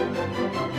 Música